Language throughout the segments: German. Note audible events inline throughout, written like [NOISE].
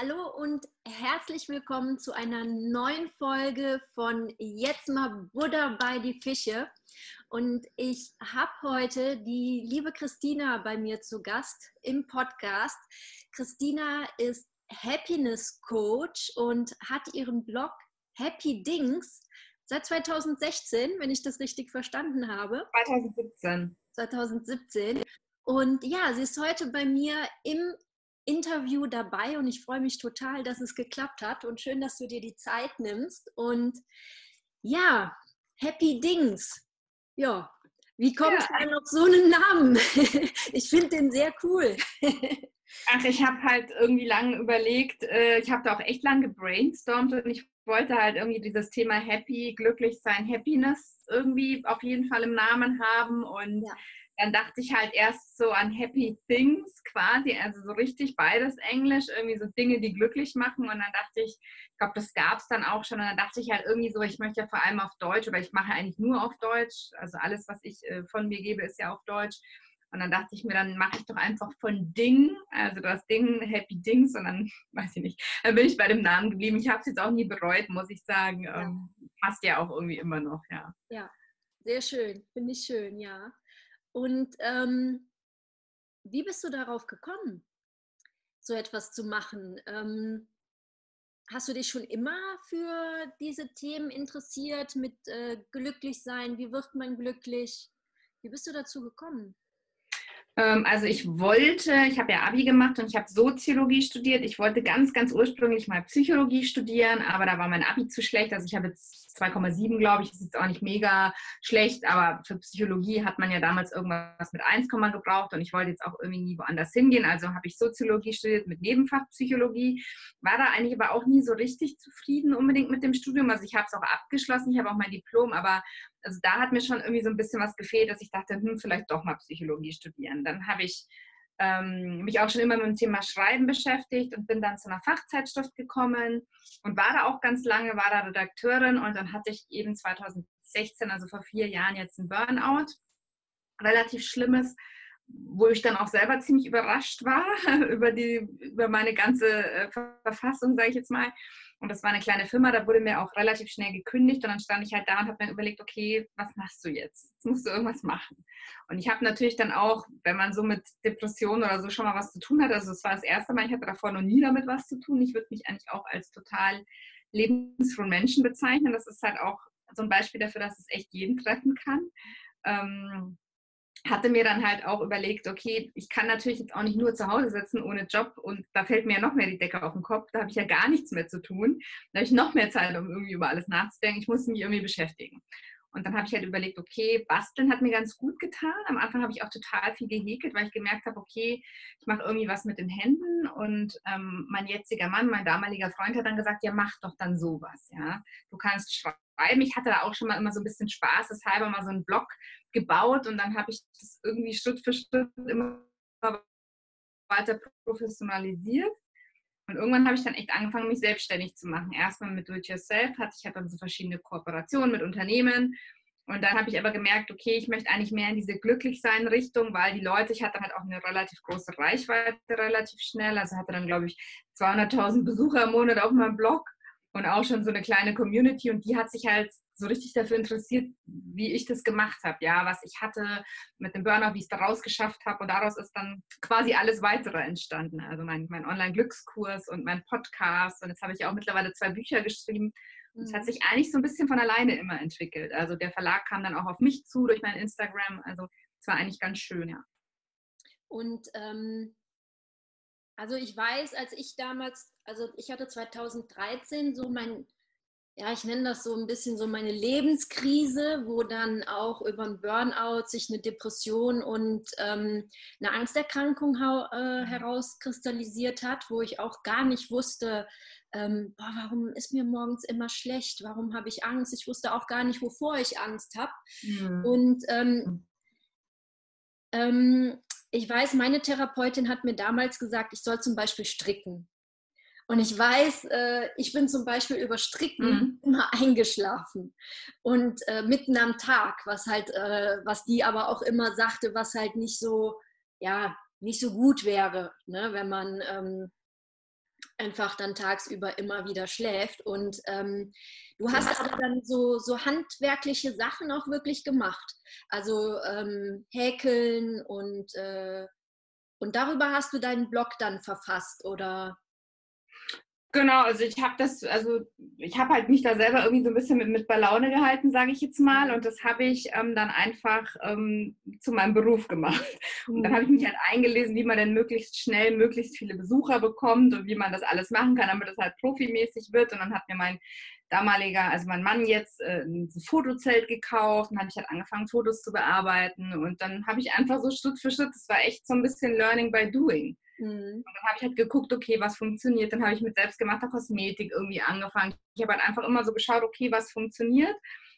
Hallo und herzlich willkommen zu einer neuen Folge von Jetzt mal Buddha bei die Fische. Und ich habe heute die liebe Christina bei mir zu Gast im Podcast. Christina ist Happiness Coach und hat ihren Blog Happy Dings seit 2016, wenn ich das richtig verstanden habe. 2017. 2017. Und ja, sie ist heute bei mir im Interview dabei und ich freue mich total, dass es geklappt hat und schön, dass du dir die Zeit nimmst. Und ja, Happy Dings. Ja, wie kommt ja. man auf so einen Namen? [LAUGHS] ich finde den sehr cool. [LAUGHS] Ach, ich habe halt irgendwie lange überlegt, äh, ich habe da auch echt lange gebrainstormt und ich wollte halt irgendwie dieses Thema Happy, glücklich sein, Happiness irgendwie auf jeden Fall im Namen haben und ja dann dachte ich halt erst so an Happy Things quasi, also so richtig beides Englisch, irgendwie so Dinge, die glücklich machen. Und dann dachte ich, ich glaube, das gab es dann auch schon. Und dann dachte ich halt irgendwie so, ich möchte ja vor allem auf Deutsch, aber ich mache eigentlich nur auf Deutsch. Also alles, was ich äh, von mir gebe, ist ja auf Deutsch. Und dann dachte ich mir, dann mache ich doch einfach von Ding, also das Ding, Happy Dings, und dann, [LAUGHS] weiß ich nicht, dann bin ich bei dem Namen geblieben. Ich habe es jetzt auch nie bereut, muss ich sagen. Ja. Ähm, passt ja auch irgendwie immer noch, ja. Ja, sehr schön, finde ich schön, ja. Und ähm, wie bist du darauf gekommen, so etwas zu machen? Ähm, hast du dich schon immer für diese Themen interessiert, mit äh, glücklich sein? Wie wird man glücklich? Wie bist du dazu gekommen? Ähm, also ich wollte, ich habe ja Abi gemacht und ich habe Soziologie studiert. Ich wollte ganz, ganz ursprünglich mal Psychologie studieren, aber da war mein Abi zu schlecht. Also ich habe jetzt 2,7, glaube ich. Das ist jetzt auch nicht mega schlecht, aber für Psychologie hat man ja damals irgendwas mit 1, gebraucht und ich wollte jetzt auch irgendwie nie woanders hingehen. Also habe ich Soziologie studiert mit Nebenfach Psychologie. War da eigentlich aber auch nie so richtig zufrieden unbedingt mit dem Studium. Also ich habe es auch abgeschlossen, ich habe auch mein Diplom, aber also da hat mir schon irgendwie so ein bisschen was gefehlt, dass ich dachte, hm, vielleicht doch mal Psychologie studieren. Dann habe ich ähm, mich auch schon immer mit dem Thema Schreiben beschäftigt und bin dann zu einer Fachzeitschrift gekommen und war da auch ganz lange, war da Redakteurin und dann hatte ich eben 2016, also vor vier Jahren jetzt ein Burnout, relativ schlimmes, wo ich dann auch selber ziemlich überrascht war [LAUGHS] über, die, über meine ganze äh, Verfassung, sage ich jetzt mal. Und das war eine kleine Firma, da wurde mir auch relativ schnell gekündigt und dann stand ich halt da und habe mir überlegt, okay, was machst du jetzt? Jetzt musst du irgendwas machen. Und ich habe natürlich dann auch, wenn man so mit Depressionen oder so schon mal was zu tun hat, also es war das erste Mal, ich hatte davor noch nie damit was zu tun. Ich würde mich eigentlich auch als total lebensfrohen Menschen bezeichnen. Das ist halt auch so ein Beispiel dafür, dass es echt jeden treffen kann. Ähm, hatte mir dann halt auch überlegt, okay, ich kann natürlich jetzt auch nicht nur zu Hause sitzen ohne Job und da fällt mir ja noch mehr die Decke auf den Kopf, da habe ich ja gar nichts mehr zu tun. Da habe ich noch mehr Zeit, um irgendwie über alles nachzudenken. Ich muss mich irgendwie beschäftigen. Und dann habe ich halt überlegt, okay, basteln hat mir ganz gut getan. Am Anfang habe ich auch total viel gehäkelt, weil ich gemerkt habe, okay, ich mache irgendwie was mit den Händen. Und ähm, mein jetziger Mann, mein damaliger Freund hat dann gesagt, ja, mach doch dann sowas, ja. Du kannst schreiben. Ich hatte da auch schon mal immer so ein bisschen Spaß, deshalb mal so einen Blog gebaut und dann habe ich das irgendwie Schritt für Schritt immer weiter professionalisiert. Und irgendwann habe ich dann echt angefangen, mich selbstständig zu machen. Erstmal mit Do-it-yourself, hatte ich halt dann so verschiedene Kooperationen mit Unternehmen. Und dann habe ich aber gemerkt, okay, ich möchte eigentlich mehr in diese Glücklichsein-Richtung, weil die Leute, ich hatte halt auch eine relativ große Reichweite relativ schnell. Also hatte dann, glaube ich, 200.000 Besucher im Monat auf meinem Blog und auch schon so eine kleine Community. Und die hat sich halt so richtig dafür interessiert, wie ich das gemacht habe, ja, was ich hatte mit dem Burnout, wie ich es da rausgeschafft habe und daraus ist dann quasi alles weitere entstanden. Also mein, mein Online-Glückskurs und mein Podcast und jetzt habe ich auch mittlerweile zwei Bücher geschrieben. Es hat mhm. sich eigentlich so ein bisschen von alleine immer entwickelt. Also der Verlag kam dann auch auf mich zu durch mein Instagram. Also es war eigentlich ganz schön, ja. Und ähm, also ich weiß, als ich damals, also ich hatte 2013 so mein ja, ich nenne das so ein bisschen so meine Lebenskrise, wo dann auch über ein Burnout sich eine Depression und ähm, eine Angsterkrankung äh, herauskristallisiert hat, wo ich auch gar nicht wusste, ähm, boah, warum ist mir morgens immer schlecht, warum habe ich Angst. Ich wusste auch gar nicht, wovor ich Angst habe. Mhm. Und ähm, ähm, ich weiß, meine Therapeutin hat mir damals gesagt, ich soll zum Beispiel stricken. Und ich weiß, äh, ich bin zum Beispiel über Stricken mhm. immer [LAUGHS] eingeschlafen und äh, mitten am Tag, was halt, äh, was die aber auch immer sagte, was halt nicht so, ja, nicht so gut wäre, ne, wenn man ähm, einfach dann tagsüber immer wieder schläft. Und ähm, du hast aber dann so, so handwerkliche Sachen auch wirklich gemacht. Also ähm, häkeln und, äh, und darüber hast du deinen Blog dann verfasst, oder? Genau, also ich habe das, also ich habe halt mich da selber irgendwie so ein bisschen mit, mit bei Laune gehalten, sage ich jetzt mal. Und das habe ich ähm, dann einfach ähm, zu meinem Beruf gemacht. Und dann habe ich mich halt eingelesen, wie man denn möglichst schnell möglichst viele Besucher bekommt und wie man das alles machen kann, damit das halt profimäßig wird. Und dann hat mir mein damaliger, also mein Mann jetzt äh, ein Fotozelt gekauft und habe ich halt angefangen, Fotos zu bearbeiten. Und dann habe ich einfach so Schritt für Schritt, das war echt so ein bisschen Learning by Doing Mhm. Und dann habe ich halt geguckt, okay, was funktioniert. Dann habe ich mit selbstgemachter Kosmetik irgendwie angefangen. Ich habe halt einfach immer so geschaut, okay, was funktioniert.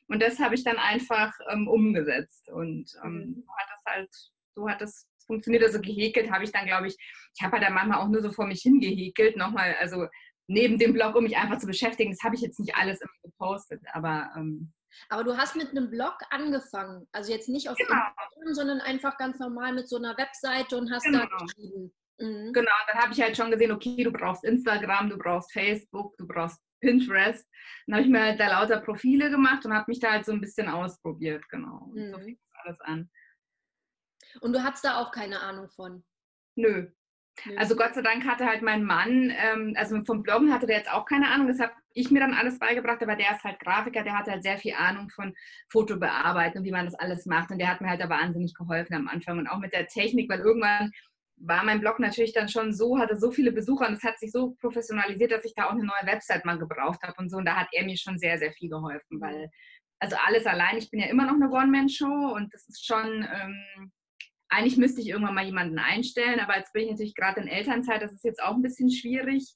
Und das habe ich dann einfach ähm, umgesetzt. Und ähm, mhm. so hat das halt, so hat das funktioniert. Also gehäkelt habe ich dann, glaube ich, ich habe halt dann manchmal auch nur so vor mich hingehäkelt, nochmal, also neben dem Blog, um mich einfach zu beschäftigen. Das habe ich jetzt nicht alles immer gepostet, aber ähm, aber du hast mit einem Blog angefangen, also jetzt nicht auf genau. Instagram, sondern einfach ganz normal mit so einer Webseite und hast genau. da geschrieben. Mhm. Genau, dann habe ich halt schon gesehen, okay, du brauchst Instagram, du brauchst Facebook, du brauchst Pinterest. Dann habe ich mir halt da lauter Profile gemacht und habe mich da halt so ein bisschen ausprobiert, genau. Und mhm. so fing alles an. Und du hattest da auch keine Ahnung von? Nö. Also Gott sei Dank hatte halt mein Mann, ähm, also vom Bloggen hatte der jetzt auch keine Ahnung, das habe ich mir dann alles beigebracht, aber der ist halt Grafiker, der hatte halt sehr viel Ahnung von Fotobearbeiten und wie man das alles macht und der hat mir halt da wahnsinnig geholfen am Anfang und auch mit der Technik, weil irgendwann war mein Blog natürlich dann schon so, hatte so viele Besucher und es hat sich so professionalisiert, dass ich da auch eine neue Website mal gebraucht habe und so. Und da hat er mir schon sehr, sehr viel geholfen, weil, also alles allein, ich bin ja immer noch eine One-Man-Show und das ist schon, ähm, eigentlich müsste ich irgendwann mal jemanden einstellen, aber jetzt bin ich natürlich gerade in Elternzeit, das ist jetzt auch ein bisschen schwierig.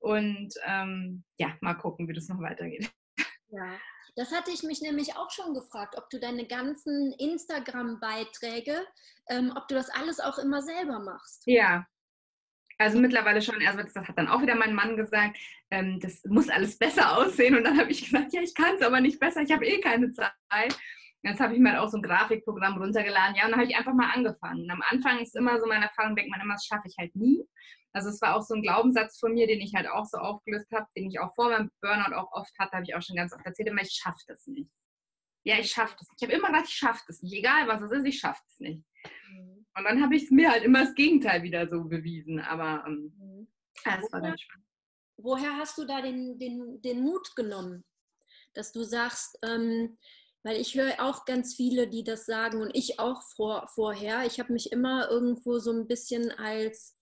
Und ähm, ja, mal gucken, wie das noch weitergeht. Ja, das hatte ich mich nämlich auch schon gefragt, ob du deine ganzen Instagram-Beiträge, ähm, ob du das alles auch immer selber machst. Ja, also mittlerweile schon, also das hat dann auch wieder mein Mann gesagt, ähm, das muss alles besser [LAUGHS] aussehen. Und dann habe ich gesagt, ja, ich kann es aber nicht besser, ich habe eh keine Zeit. Jetzt habe ich mir halt auch so ein Grafikprogramm runtergeladen. Ja, und dann habe ich einfach mal angefangen. Und am Anfang ist immer so meine Erfahrung, denkt man immer, das schaffe ich halt nie. Also es war auch so ein Glaubenssatz von mir, den ich halt auch so aufgelöst habe, den ich auch vor meinem Burnout auch oft hatte, habe ich auch schon ganz oft erzählt, immer ich schaffe das nicht. Ja, ich schaffe das. Ich habe immer gedacht, ich schaffe das nicht. Egal was es ist, ich schaffe es nicht. Mhm. Und dann habe ich es mir halt immer das Gegenteil wieder so bewiesen. Aber ähm, mhm. ja, das war ganz spannend. Woher hast du da den, den, den Mut genommen, dass du sagst, ähm, weil ich höre auch ganz viele, die das sagen und ich auch vor, vorher. Ich habe mich immer irgendwo so ein bisschen als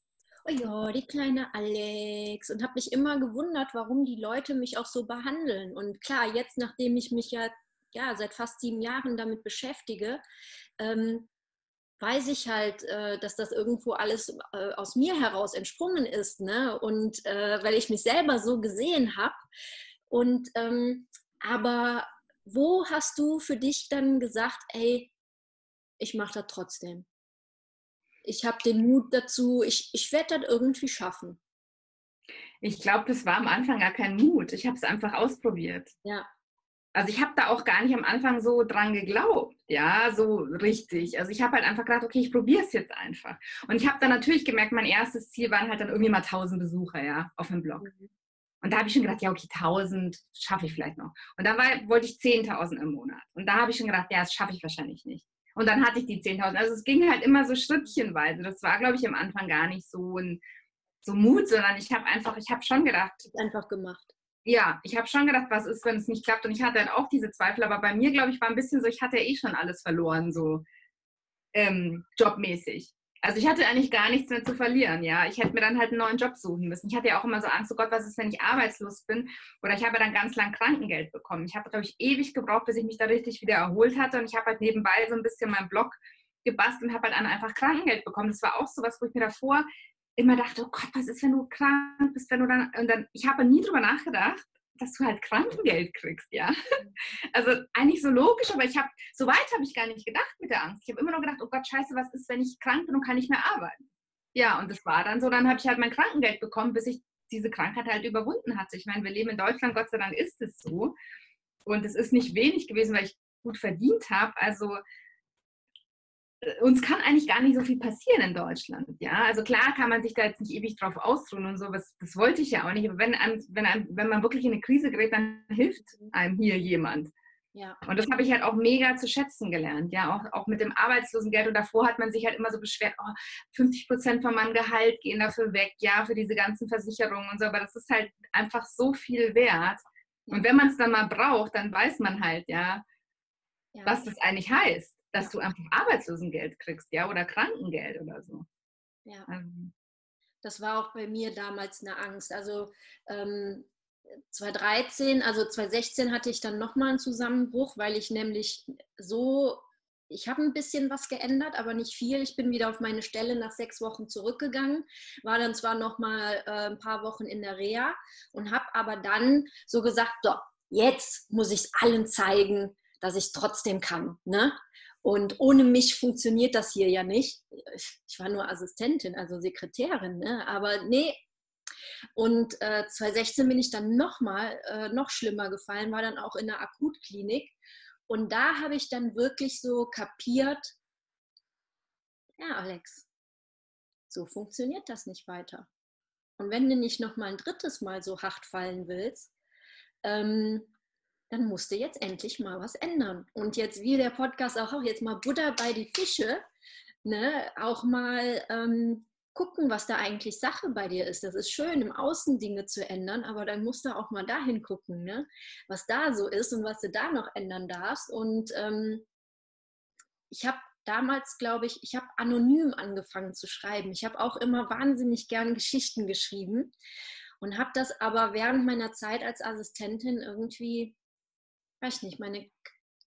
oh ja, die kleine Alex und habe mich immer gewundert, warum die Leute mich auch so behandeln. Und klar, jetzt, nachdem ich mich ja, ja seit fast sieben Jahren damit beschäftige, ähm, weiß ich halt, äh, dass das irgendwo alles äh, aus mir heraus entsprungen ist. Ne? Und äh, weil ich mich selber so gesehen habe. Und ähm, aber wo hast du für dich dann gesagt, ey, ich mache das trotzdem? Ich habe den Mut dazu, ich, ich werde das irgendwie schaffen. Ich glaube, das war am Anfang gar kein Mut. Ich habe es einfach ausprobiert. Ja. Also ich habe da auch gar nicht am Anfang so dran geglaubt, ja, so richtig. Also ich habe halt einfach gedacht, okay, ich probiere es jetzt einfach. Und ich habe dann natürlich gemerkt, mein erstes Ziel waren halt dann irgendwie mal 1000 Besucher, ja, auf dem Blog. Mhm. Und da habe ich schon gedacht, ja, okay, 1000 schaffe ich vielleicht noch. Und dann war, wollte ich 10.000 im Monat. Und da habe ich schon gedacht, ja, das schaffe ich wahrscheinlich nicht. Und dann hatte ich die 10.000. Also es ging halt immer so schrittchenweise. Das war, glaube ich, am Anfang gar nicht so ein so Mut, sondern ich habe einfach, ich habe schon gedacht. Einfach gemacht. Ja, ich habe schon gedacht, was ist, wenn es nicht klappt. Und ich hatte dann auch diese Zweifel. Aber bei mir, glaube ich, war ein bisschen so, ich hatte ja eh schon alles verloren, so ähm, jobmäßig. Also ich hatte eigentlich gar nichts mehr zu verlieren, ja. Ich hätte mir dann halt einen neuen Job suchen müssen. Ich hatte ja auch immer so Angst, oh Gott, was ist, wenn ich arbeitslos bin? Oder ich habe dann ganz lang Krankengeld bekommen. Ich habe, glaube ich, ewig gebraucht, bis ich mich da richtig wieder erholt hatte. Und ich habe halt nebenbei so ein bisschen meinen Blog gebastelt und habe halt dann einfach Krankengeld bekommen. Das war auch so was, wo ich mir davor immer dachte, oh Gott, was ist, wenn du krank bist, wenn du dann, und dann, ich habe nie drüber nachgedacht, dass du halt Krankengeld kriegst, ja. [LAUGHS] Also eigentlich so logisch, aber ich habe, so weit habe ich gar nicht gedacht mit der Angst. Ich habe immer nur gedacht, oh Gott, scheiße, was ist, wenn ich krank bin und kann nicht mehr arbeiten? Ja, und das war dann so, dann habe ich halt mein Krankengeld bekommen, bis ich diese Krankheit halt überwunden hatte. Ich meine, wir leben in Deutschland, Gott sei Dank ist es so. Und es ist nicht wenig gewesen, weil ich gut verdient habe. Also uns kann eigentlich gar nicht so viel passieren in Deutschland. Ja, also klar kann man sich da jetzt nicht ewig drauf ausruhen und so, was, das wollte ich ja auch nicht. Aber wenn, einem, wenn, einem, wenn man wirklich in eine Krise gerät, dann hilft einem hier jemand. Ja. Und das habe ich halt auch mega zu schätzen gelernt, ja, auch, auch mit dem Arbeitslosengeld. Und davor hat man sich halt immer so beschwert, oh, 50 Prozent von meinem Gehalt gehen dafür weg, ja, für diese ganzen Versicherungen und so. Aber das ist halt einfach so viel wert. Und wenn man es dann mal braucht, dann weiß man halt, ja, ja. was das eigentlich heißt, dass du einfach Arbeitslosengeld kriegst, ja, oder Krankengeld oder so. Ja. Also. Das war auch bei mir damals eine Angst. Also ähm, 2013, also 2016 hatte ich dann nochmal einen Zusammenbruch, weil ich nämlich so, ich habe ein bisschen was geändert, aber nicht viel. Ich bin wieder auf meine Stelle nach sechs Wochen zurückgegangen, war dann zwar nochmal äh, ein paar Wochen in der Reha und habe aber dann so gesagt, so, jetzt muss ich es allen zeigen, dass ich trotzdem kann. Ne? Und ohne mich funktioniert das hier ja nicht. Ich war nur Assistentin, also Sekretärin, ne? aber nee, und äh, 2016 bin ich dann nochmal, äh, noch schlimmer gefallen, war dann auch in der Akutklinik. Und da habe ich dann wirklich so kapiert, ja, Alex, so funktioniert das nicht weiter. Und wenn du nicht nochmal ein drittes Mal so hart fallen willst, ähm, dann musst du jetzt endlich mal was ändern. Und jetzt, wie der Podcast auch, auch jetzt mal Buddha bei die Fische, ne, auch mal ähm, gucken, was da eigentlich Sache bei dir ist. Das ist schön, im Außen Dinge zu ändern, aber dann musst du auch mal dahin gucken, ne? was da so ist und was du da noch ändern darfst. Und ähm, ich habe damals, glaube ich, ich habe anonym angefangen zu schreiben. Ich habe auch immer wahnsinnig gern Geschichten geschrieben und habe das aber während meiner Zeit als Assistentin irgendwie, weiß nicht, meine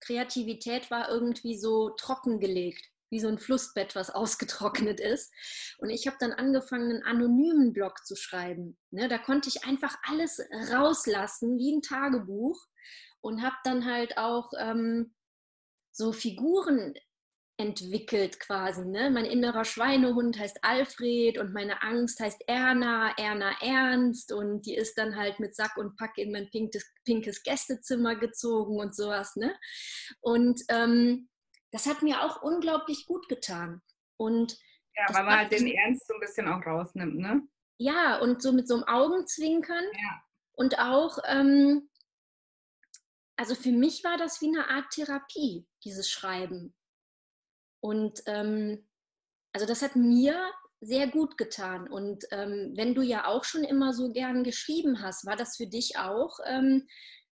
Kreativität war irgendwie so trockengelegt wie so ein Flussbett, was [LAUGHS] ausgetrocknet ist. Und ich habe dann angefangen, einen anonymen Blog zu schreiben. Ne, da konnte ich einfach alles rauslassen, wie ein Tagebuch. Und habe dann halt auch ähm, so Figuren entwickelt quasi. Ne? Mein innerer Schweinehund heißt Alfred und meine Angst heißt Erna, Erna Ernst und die ist dann halt mit Sack und Pack in mein pinkes, pinkes Gästezimmer gezogen und sowas. Ne? Und ähm, das hat mir auch unglaublich gut getan. Und ja, weil man halt den Ernst so ein bisschen auch rausnimmt, ne? Ja, und so mit so einem Augenzwinkern. Ja. Und auch, ähm, also für mich war das wie eine Art Therapie, dieses Schreiben. Und ähm, also das hat mir sehr gut getan. Und ähm, wenn du ja auch schon immer so gern geschrieben hast, war das für dich auch, ähm,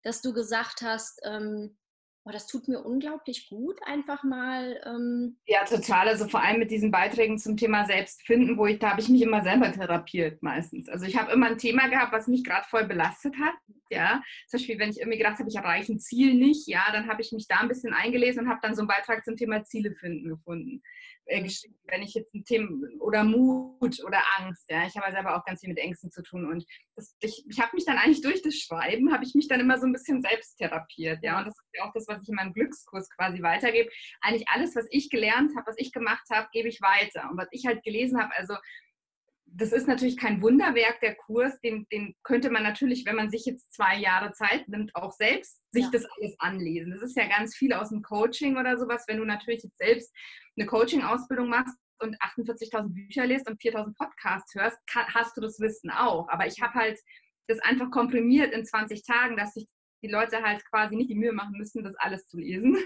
dass du gesagt hast, ähm, oh, das tut mir unglaublich gut, einfach mal. Ähm ja, total. Also vor allem mit diesen Beiträgen zum Thema Selbstfinden, wo ich, da habe ich mich immer selber therapiert meistens. Also ich habe immer ein Thema gehabt, was mich gerade voll belastet hat. Ja, zum Beispiel, wenn ich irgendwie gedacht habe, ich erreiche ein Ziel nicht, ja, dann habe ich mich da ein bisschen eingelesen und habe dann so einen Beitrag zum Thema Ziele finden gefunden äh, geschrieben, wenn ich jetzt ein Thema oder Mut oder Angst, ja, ich habe ja selber auch ganz viel mit Ängsten zu tun und das, ich, ich habe mich dann eigentlich durch das Schreiben, habe ich mich dann immer so ein bisschen selbst therapiert, ja, und das ist ja auch das, was ich in meinem Glückskurs quasi weitergebe. Eigentlich alles, was ich gelernt habe, was ich gemacht habe, gebe ich weiter. Und was ich halt gelesen habe, also das ist natürlich kein Wunderwerk, der Kurs, den, den könnte man natürlich, wenn man sich jetzt zwei Jahre Zeit nimmt, auch selbst sich ja. das alles anlesen. Das ist ja ganz viel aus dem Coaching oder sowas. Wenn du natürlich jetzt selbst eine Coaching-Ausbildung machst und 48.000 Bücher liest und 4.000 Podcasts hörst, hast du das Wissen auch. Aber ich habe halt das einfach komprimiert in 20 Tagen, dass sich die Leute halt quasi nicht die Mühe machen müssen, das alles zu lesen.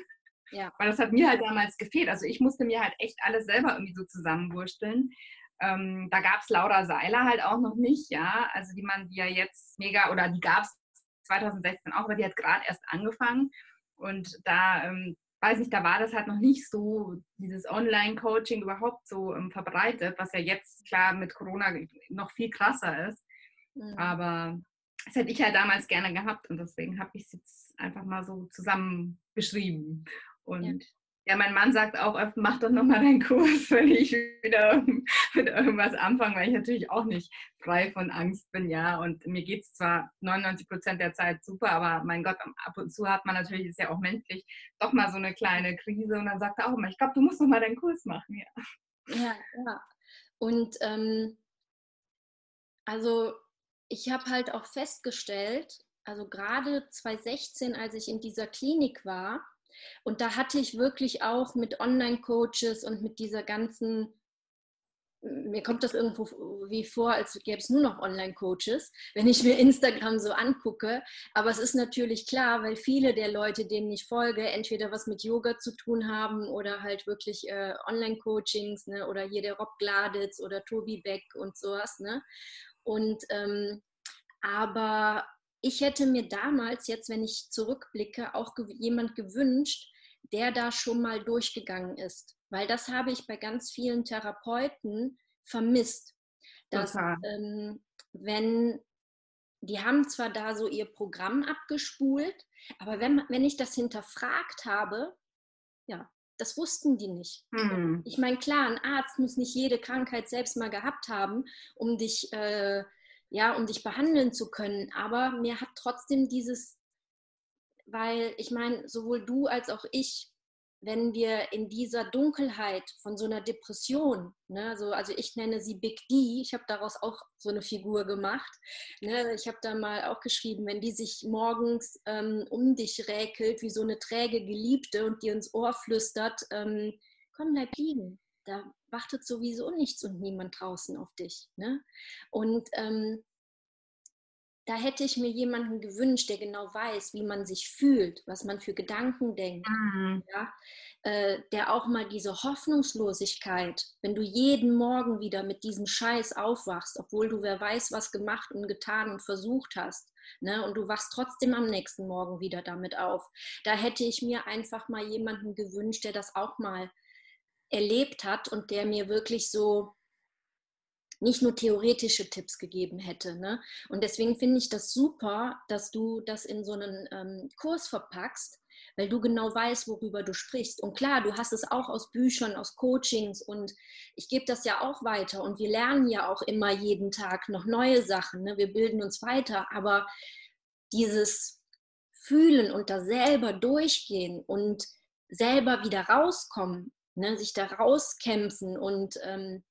Ja. Weil das hat mir halt damals gefehlt. Also ich musste mir halt echt alles selber irgendwie so zusammenwursteln. Ähm, da gab es Laura Seiler halt auch noch nicht, ja, also die man, die ja jetzt mega, oder die gab es 2016 auch, aber die hat gerade erst angefangen und da, ähm, weiß nicht, da war das halt noch nicht so, dieses Online-Coaching überhaupt so ähm, verbreitet, was ja jetzt klar mit Corona noch viel krasser ist, mhm. aber das hätte ich ja damals gerne gehabt und deswegen habe ich es jetzt einfach mal so zusammen beschrieben und ja. Ja, mein Mann sagt auch oft, mach doch nochmal deinen Kurs, [LAUGHS] wenn ich wieder mit irgendwas anfange, weil ich natürlich auch nicht frei von Angst bin, ja. Und mir geht es zwar 99 Prozent der Zeit super, aber mein Gott, ab und zu hat man natürlich, ist ja auch menschlich, doch mal so eine kleine Krise und dann sagt er auch immer, ich glaube, du musst nochmal deinen Kurs machen, ja. Ja, ja. Und ähm, also ich habe halt auch festgestellt, also gerade 2016, als ich in dieser Klinik war, Und da hatte ich wirklich auch mit Online-Coaches und mit dieser ganzen mir kommt das irgendwo wie vor, als gäbe es nur noch Online-Coaches, wenn ich mir Instagram so angucke. Aber es ist natürlich klar, weil viele der Leute, denen ich folge, entweder was mit Yoga zu tun haben oder halt wirklich äh, Online-Coachings ne? oder hier der Rob Gladitz oder Tobi Beck und sowas. Ne? Und ähm, aber ich hätte mir damals, jetzt wenn ich zurückblicke, auch ge jemand gewünscht, der da schon mal durchgegangen ist weil das habe ich bei ganz vielen Therapeuten vermisst. Dass, ähm, wenn die haben zwar da so ihr Programm abgespult, aber wenn, wenn ich das hinterfragt habe, ja, das wussten die nicht. Hm. Ich meine, klar, ein Arzt muss nicht jede Krankheit selbst mal gehabt haben, um dich, äh, ja, um dich behandeln zu können. Aber mir hat trotzdem dieses, weil ich meine, sowohl du als auch ich wenn wir in dieser Dunkelheit von so einer Depression, ne, so, also ich nenne sie Big D, ich habe daraus auch so eine Figur gemacht. Ne, ich habe da mal auch geschrieben, wenn die sich morgens ähm, um dich räkelt wie so eine träge Geliebte und dir ins Ohr flüstert, ähm, komm, bleib liegen. Da wartet sowieso nichts und niemand draußen auf dich. Ne? Und ähm, da hätte ich mir jemanden gewünscht, der genau weiß, wie man sich fühlt, was man für Gedanken denkt. Mhm. Ja? Äh, der auch mal diese Hoffnungslosigkeit, wenn du jeden Morgen wieder mit diesem Scheiß aufwachst, obwohl du wer weiß, was gemacht und getan und versucht hast, ne? und du wachst trotzdem am nächsten Morgen wieder damit auf. Da hätte ich mir einfach mal jemanden gewünscht, der das auch mal erlebt hat und der mir wirklich so nicht nur theoretische Tipps gegeben hätte. Ne? Und deswegen finde ich das super, dass du das in so einen ähm, Kurs verpackst, weil du genau weißt, worüber du sprichst. Und klar, du hast es auch aus Büchern, aus Coachings und ich gebe das ja auch weiter und wir lernen ja auch immer jeden Tag noch neue Sachen. Ne? Wir bilden uns weiter, aber dieses Fühlen und da selber durchgehen und selber wieder rauskommen, ne? sich da rauskämpfen und ähm,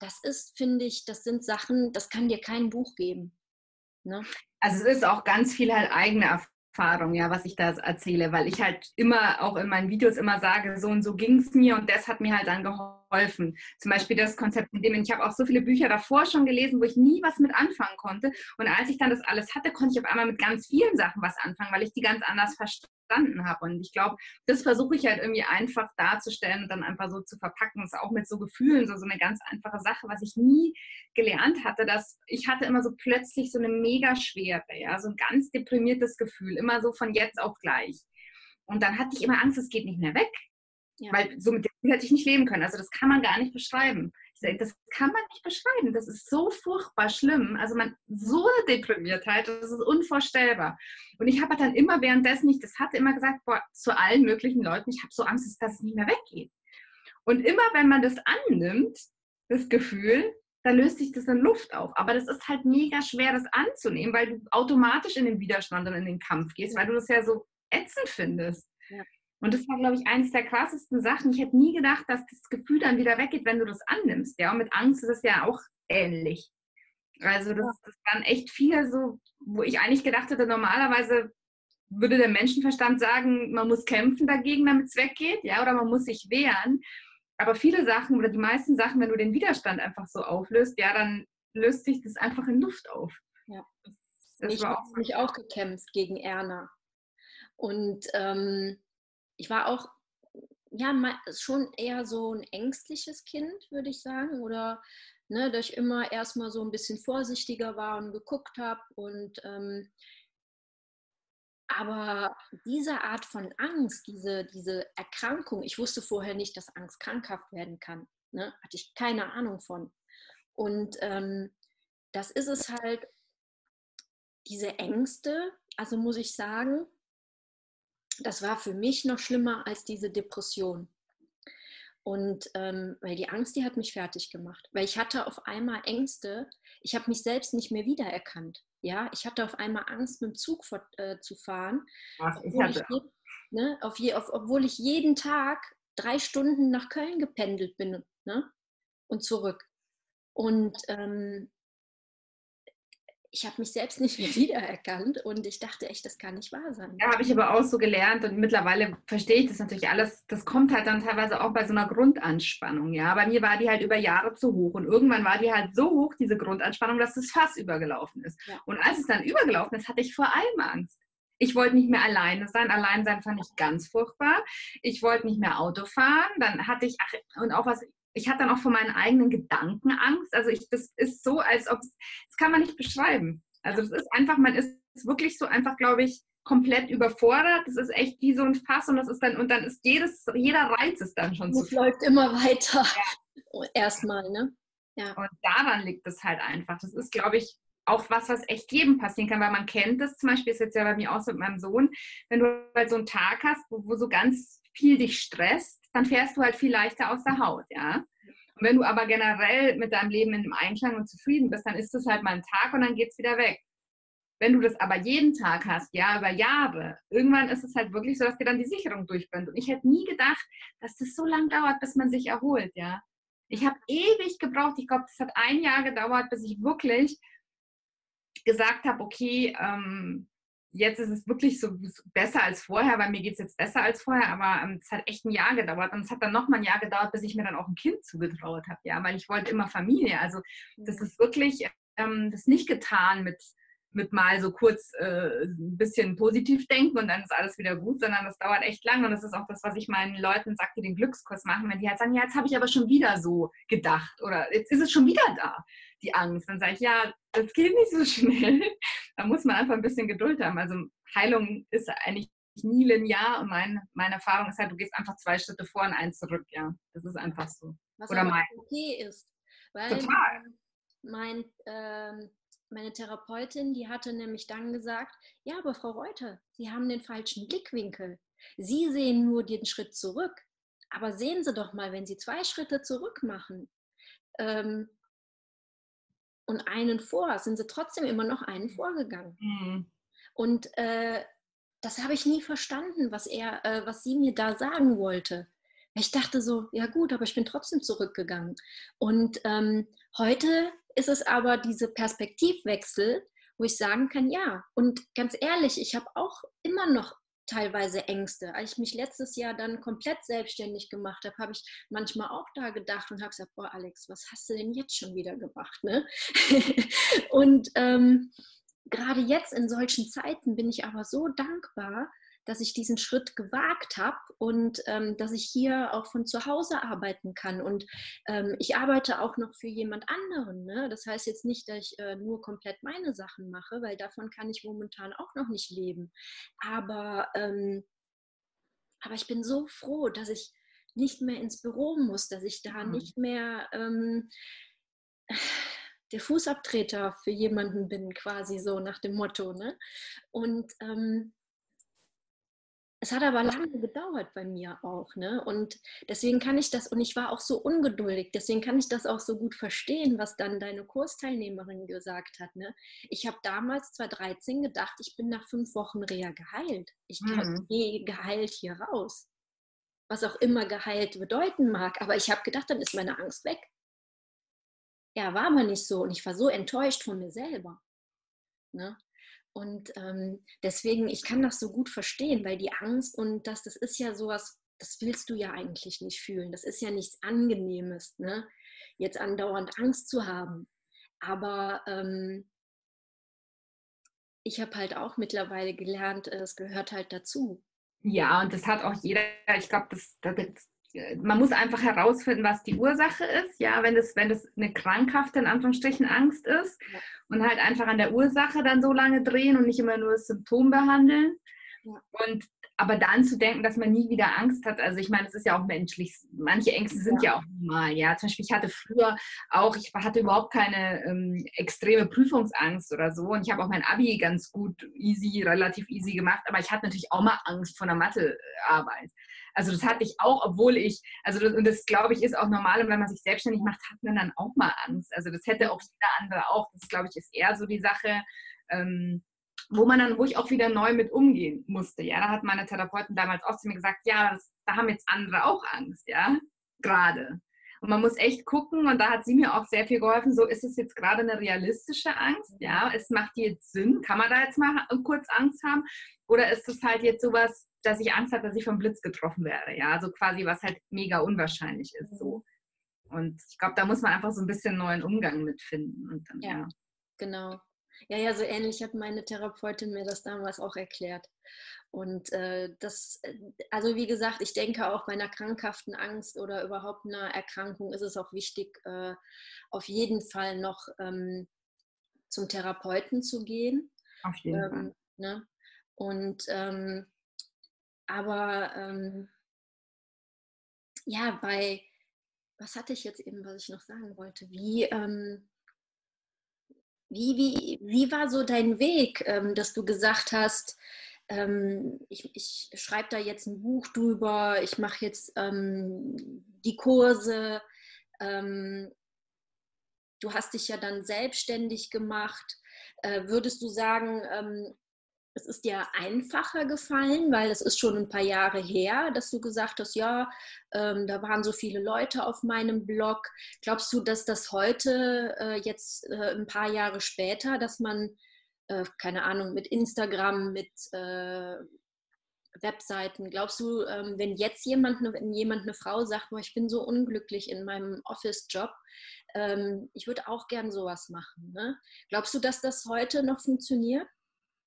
das ist, finde ich, das sind Sachen, das kann dir kein Buch geben. Ne? Also es ist auch ganz viel halt eigene Erfahrung, ja, was ich da erzähle, weil ich halt immer auch in meinen Videos immer sage, so und so ging es mir und das hat mir halt dann geholfen. Zum Beispiel das Konzept mit dem, ich habe auch so viele Bücher davor schon gelesen, wo ich nie was mit anfangen konnte. Und als ich dann das alles hatte, konnte ich auf einmal mit ganz vielen Sachen was anfangen, weil ich die ganz anders verstanden verstanden habe. Und ich glaube, das versuche ich halt irgendwie einfach darzustellen und dann einfach so zu verpacken. Das ist auch mit so Gefühlen, so, so eine ganz einfache Sache, was ich nie gelernt hatte, dass ich hatte immer so plötzlich so eine mega schwere, ja, so ein ganz deprimiertes Gefühl, immer so von jetzt auf gleich. Und dann hatte ich immer Angst, es geht nicht mehr weg. Ja. Weil so mit dem hätte ich nicht leben können. Also das kann man gar nicht beschreiben das kann man nicht beschreiben. Das ist so furchtbar schlimm. Also man so eine Deprimiertheit, das ist unvorstellbar. Und ich habe dann immer währenddessen ich das hatte, immer gesagt, boah, zu allen möglichen Leuten, ich habe so Angst, dass es nicht mehr weggeht. Und immer wenn man das annimmt, das Gefühl, dann löst sich das in Luft auf. Aber das ist halt mega schwer, das anzunehmen, weil du automatisch in den Widerstand und in den Kampf gehst, weil du das ja so ätzend findest. Ja. Und das war, glaube ich, eines der krassesten Sachen. Ich hätte nie gedacht, dass das Gefühl dann wieder weggeht, wenn du das annimmst. Ja, und mit Angst ist es ja auch ähnlich. Also das, das waren echt viele so, wo ich eigentlich gedacht hätte, normalerweise würde der Menschenverstand sagen, man muss kämpfen dagegen, damit es weggeht, ja, oder man muss sich wehren. Aber viele Sachen oder die meisten Sachen, wenn du den Widerstand einfach so auflöst, ja, dann löst sich das einfach in Luft auf. Ja. Das ich habe mich auch gekämpft gegen Erna. Und ähm, ich war auch ja schon eher so ein ängstliches Kind, würde ich sagen, oder ne, dass ich immer erstmal so ein bisschen vorsichtiger war und geguckt habe und ähm, aber diese Art von Angst, diese, diese Erkrankung, ich wusste vorher nicht, dass Angst krankhaft werden kann. Ne? Hatte ich keine Ahnung von. Und ähm, das ist es halt, diese Ängste, also muss ich sagen, das war für mich noch schlimmer als diese Depression. Und ähm, weil die Angst, die hat mich fertig gemacht. Weil ich hatte auf einmal Ängste, ich habe mich selbst nicht mehr wiedererkannt. Ja, ich hatte auf einmal Angst, mit dem Zug vor, äh, zu fahren. Ach, ich hatte. Ich, ne, auf je, auf, obwohl ich jeden Tag drei Stunden nach Köln gependelt bin ne, und zurück. Und ähm, ich habe mich selbst nicht mehr [LAUGHS] wiedererkannt und ich dachte echt, das kann nicht wahr sein. Ja, habe ich aber auch so gelernt und mittlerweile verstehe ich das natürlich alles. Das kommt halt dann teilweise auch bei so einer Grundanspannung. Ja, bei mir war die halt über Jahre zu hoch und irgendwann war die halt so hoch, diese Grundanspannung, dass das Fass übergelaufen ist. Ja. Und als es dann übergelaufen ist, hatte ich vor allem Angst. Ich wollte nicht mehr alleine sein. Allein sein fand ich ganz furchtbar. Ich wollte nicht mehr Auto fahren. Dann hatte ich, ach, und auch was, ich hatte dann auch vor meinen eigenen Gedanken Angst. Also ich, das ist so, als ob, das kann man nicht beschreiben. Also es ist einfach, man ist wirklich so einfach, glaube ich, komplett überfordert. Das ist echt wie so ein Fass und das ist dann, und dann ist jedes, jeder Reiz ist dann schon zu. Es läuft immer weiter. Ja. [LAUGHS] Erstmal, ne? Ja. Und daran liegt es halt einfach. Das ist, glaube ich, auch was, was echt jedem passieren kann, weil man kennt das zum Beispiel, ist jetzt ja bei mir auch so mit meinem Sohn, wenn du halt so einen Tag hast, wo, wo so ganz viel dich stresst, dann fährst du halt viel leichter aus der Haut, ja. Und wenn du aber generell mit deinem Leben in Einklang und zufrieden bist, dann ist das halt mal ein Tag und dann geht es wieder weg. Wenn du das aber jeden Tag hast, ja, über Jahre, irgendwann ist es halt wirklich so, dass dir dann die Sicherung durchbrennt. Und ich hätte nie gedacht, dass das so lange dauert, bis man sich erholt, ja. Ich habe ewig gebraucht, ich glaube, das hat ein Jahr gedauert, bis ich wirklich gesagt habe, okay, ähm, jetzt ist es wirklich so besser als vorher, weil mir geht es jetzt besser als vorher, aber ähm, es hat echt ein Jahr gedauert und es hat dann noch mal ein Jahr gedauert, bis ich mir dann auch ein Kind zugetraut habe, ja, weil ich wollte immer Familie. Also das ist wirklich ähm, das nicht getan mit mit mal so kurz äh, ein bisschen positiv denken und dann ist alles wieder gut, sondern das dauert echt lang und das ist auch das, was ich meinen Leuten sage, die den Glückskurs machen, wenn die halt sagen, ja, jetzt habe ich aber schon wieder so gedacht oder jetzt ist es schon wieder da die Angst. Dann sage ich, ja, das geht nicht so [LAUGHS] schnell. Da muss man einfach ein bisschen Geduld haben. Also Heilung ist eigentlich nie linear und mein, meine Erfahrung ist halt, du gehst einfach zwei Schritte vor und eins zurück, ja. Das ist einfach so. Was Oder mein. okay ist. Weil Total. Mein, ähm, meine Therapeutin, die hatte nämlich dann gesagt, ja, aber Frau Reuter, Sie haben den falschen Blickwinkel. Sie sehen nur den Schritt zurück. Aber sehen Sie doch mal, wenn Sie zwei Schritte zurück machen, ähm, und einen vor, sind sie trotzdem immer noch einen vorgegangen. Mhm. Und äh, das habe ich nie verstanden, was er, äh, was sie mir da sagen wollte. Ich dachte so, ja gut, aber ich bin trotzdem zurückgegangen. Und ähm, heute ist es aber diese Perspektivwechsel, wo ich sagen kann, ja. Und ganz ehrlich, ich habe auch immer noch teilweise Ängste. Als ich mich letztes Jahr dann komplett selbstständig gemacht habe, habe ich manchmal auch da gedacht und habe gesagt, boah Alex, was hast du denn jetzt schon wieder gemacht? Ne? [LAUGHS] und ähm, gerade jetzt in solchen Zeiten bin ich aber so dankbar, dass ich diesen Schritt gewagt habe und ähm, dass ich hier auch von zu Hause arbeiten kann. Und ähm, ich arbeite auch noch für jemand anderen. Ne? Das heißt jetzt nicht, dass ich äh, nur komplett meine Sachen mache, weil davon kann ich momentan auch noch nicht leben. Aber, ähm, aber ich bin so froh, dass ich nicht mehr ins Büro muss, dass ich da mhm. nicht mehr ähm, der Fußabtreter für jemanden bin, quasi so nach dem Motto. Ne? Und ähm, es hat aber lange gedauert bei mir auch, ne? Und deswegen kann ich das, und ich war auch so ungeduldig, deswegen kann ich das auch so gut verstehen, was dann deine Kursteilnehmerin gesagt hat, ne? Ich habe damals 2013 gedacht, ich bin nach fünf Wochen Reha geheilt. Ich mhm. gehe geheilt hier raus. Was auch immer geheilt bedeuten mag, aber ich habe gedacht, dann ist meine Angst weg. Ja, war aber nicht so und ich war so enttäuscht von mir selber. Ne? Und ähm, deswegen, ich kann das so gut verstehen, weil die Angst und das, das ist ja sowas, das willst du ja eigentlich nicht fühlen. Das ist ja nichts Angenehmes, ne? jetzt andauernd Angst zu haben. Aber ähm, ich habe halt auch mittlerweile gelernt, es gehört halt dazu. Ja, und das hat auch jeder, ich glaube, das, das, man muss einfach herausfinden, was die Ursache ist. Ja, wenn das, wenn das eine krankhafte, in Anführungsstrichen, Angst ist ja. und halt einfach an der Ursache dann so lange drehen und nicht immer nur das Symptom behandeln. Ja. Und aber dann zu denken, dass man nie wieder Angst hat, also ich meine, es ist ja auch menschlich. Manche Ängste sind ja, ja auch normal. Ja, zum Beispiel, ich hatte früher auch, ich hatte überhaupt keine ähm, extreme Prüfungsangst oder so. Und ich habe auch mein Abi ganz gut, easy, relativ easy gemacht. Aber ich hatte natürlich auch mal Angst vor der Mathearbeit. Also das hatte ich auch, obwohl ich, also das, und das glaube ich ist auch normal, und wenn man sich selbstständig macht, hat man dann auch mal Angst. Also das hätte auch jeder andere auch. Das glaube ich ist eher so die Sache. Ähm, wo man dann, wo ich auch wieder neu mit umgehen musste. Ja, da hat meine Therapeutin damals auch zu mir gesagt, ja, das, da haben jetzt andere auch Angst, ja, gerade. Und man muss echt gucken, und da hat sie mir auch sehr viel geholfen, so ist es jetzt gerade eine realistische Angst, ja, es macht jetzt Sinn, kann man da jetzt mal kurz Angst haben? Oder ist es halt jetzt sowas, dass ich Angst habe, dass ich vom Blitz getroffen werde, ja, also quasi was halt mega unwahrscheinlich ist, so. Und ich glaube, da muss man einfach so ein bisschen neuen Umgang mitfinden. Und dann, ja, ja, genau. Ja, ja, so ähnlich hat meine Therapeutin mir das damals auch erklärt. Und äh, das, äh, also wie gesagt, ich denke auch bei einer krankhaften Angst oder überhaupt einer Erkrankung ist es auch wichtig, äh, auf jeden Fall noch ähm, zum Therapeuten zu gehen. Auf jeden ähm, Fall. Ne? Und ähm, aber ähm, ja, bei was hatte ich jetzt eben, was ich noch sagen wollte? Wie, ähm, wie, wie, wie war so dein Weg, ähm, dass du gesagt hast, ähm, ich, ich schreibe da jetzt ein Buch drüber, ich mache jetzt ähm, die Kurse. Ähm, du hast dich ja dann selbstständig gemacht. Äh, würdest du sagen, ähm, es ist dir einfacher gefallen, weil es ist schon ein paar Jahre her, dass du gesagt hast, ja, ähm, da waren so viele Leute auf meinem Blog. Glaubst du, dass das heute, äh, jetzt äh, ein paar Jahre später, dass man, äh, keine Ahnung, mit Instagram, mit äh, Webseiten, glaubst du, ähm, wenn jetzt jemand, wenn jemand, eine Frau sagt, boah, ich bin so unglücklich in meinem Office-Job, ähm, ich würde auch gern sowas machen. Ne? Glaubst du, dass das heute noch funktioniert?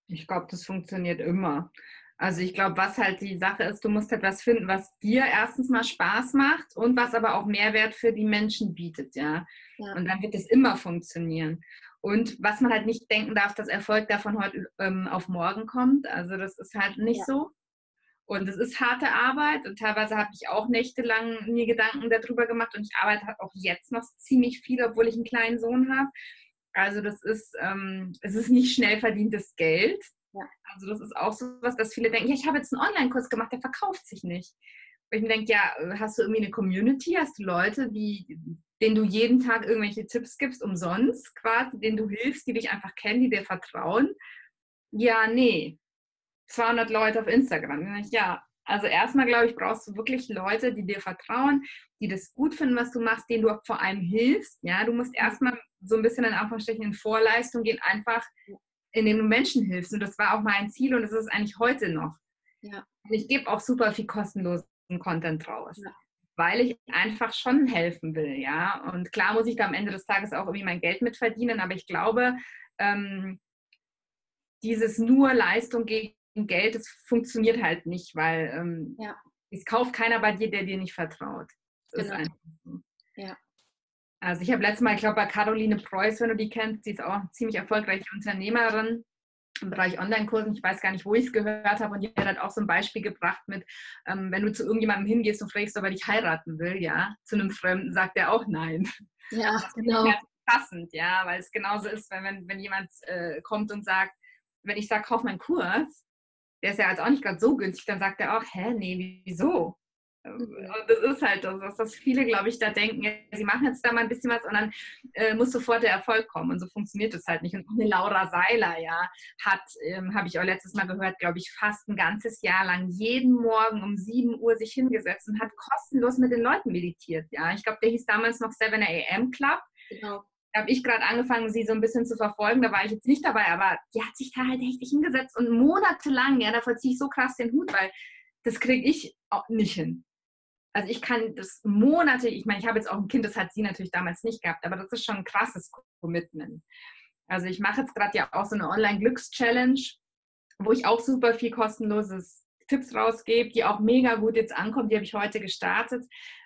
Ich glaube, das funktioniert immer. Also ich glaube, was halt die Sache ist, du musst etwas finden, was dir erstens mal Spaß macht und was aber auch Mehrwert für die Menschen bietet, ja. ja. Und dann wird es immer funktionieren. Und was man halt nicht denken darf, dass Erfolg davon heute ähm, auf morgen kommt. Also das ist halt nicht ja. so. Und es ist harte Arbeit und teilweise habe ich auch nächtelang mir Gedanken darüber gemacht und ich arbeite auch jetzt noch ziemlich viel, obwohl ich einen kleinen Sohn habe. Also das ist, ähm, es ist nicht schnell verdientes Geld. Ja. Also das ist auch so was, dass viele denken, ja, ich habe jetzt einen Online-Kurs gemacht, der verkauft sich nicht. Und ich mir denke, ja, hast du irgendwie eine Community? Hast du Leute, die, denen du jeden Tag irgendwelche Tipps gibst, umsonst quasi, denen du hilfst, die dich einfach kennen, die dir vertrauen? Ja, nee. 200 Leute auf Instagram. Ja, also erstmal, glaube ich, brauchst du wirklich Leute, die dir vertrauen, die das gut finden, was du machst, denen du auch vor allem hilfst. Ja, du musst erstmal so ein bisschen in Anführungsstrichen in Vorleistung gehen, einfach indem du Menschen hilfst. Und das war auch mein Ziel und das ist eigentlich heute noch. Ja. Ich gebe auch super viel kostenlosen Content raus. Ja. Weil ich einfach schon helfen will, ja. Und klar muss ich da am Ende des Tages auch irgendwie mein Geld mitverdienen, aber ich glaube, ähm, dieses nur Leistung gegen Geld, das funktioniert halt nicht, weil ähm, ja. es kauft keiner bei dir, der dir nicht vertraut. Das genau. ist einfach so. Ja. Also ich habe letztes Mal, ich glaube, bei Caroline Preuß, wenn du die kennst, sie ist auch eine ziemlich erfolgreiche Unternehmerin im Bereich Online-Kursen. Ich weiß gar nicht, wo ich es gehört habe. Und die hat halt auch so ein Beispiel gebracht mit, ähm, wenn du zu irgendjemandem hingehst und fragst, ob er dich heiraten will, ja, zu einem Fremden, sagt er auch nein. Ja, genau. Passend, ja, weil es genauso ist, wenn, wenn, wenn jemand äh, kommt und sagt, wenn ich sage, kauf meinen Kurs, der ist ja jetzt auch nicht gerade so günstig, dann sagt er auch, hä, nee, wieso? Ähm, mhm. Und das ist halt das, dass viele, glaube ich, da denken, ja, sie machen jetzt da mal ein bisschen was und dann äh, muss sofort der Erfolg kommen. Und so funktioniert das halt nicht. Und auch eine Laura Seiler, ja, hat, ähm, habe ich auch letztes Mal gehört, glaube ich, fast ein ganzes Jahr lang jeden Morgen um 7 Uhr sich hingesetzt und hat kostenlos mit den Leuten meditiert. Ja, ich glaube, der hieß damals noch 7 AM Club. Genau habe ich gerade angefangen, sie so ein bisschen zu verfolgen. Da war ich jetzt nicht dabei, aber die hat sich da halt richtig hingesetzt und monatelang, ja, davor ziehe ich so krass den Hut, weil das kriege ich auch nicht hin. Also ich kann das Monate, ich meine, ich habe jetzt auch ein Kind, das hat sie natürlich damals nicht gehabt, aber das ist schon ein krasses Commitment. Also ich mache jetzt gerade ja auch so eine Online-Glücks-Challenge, wo ich auch super viel kostenloses Tipps rausgebe, die auch mega gut jetzt ankommt. Die habe ich heute gestartet.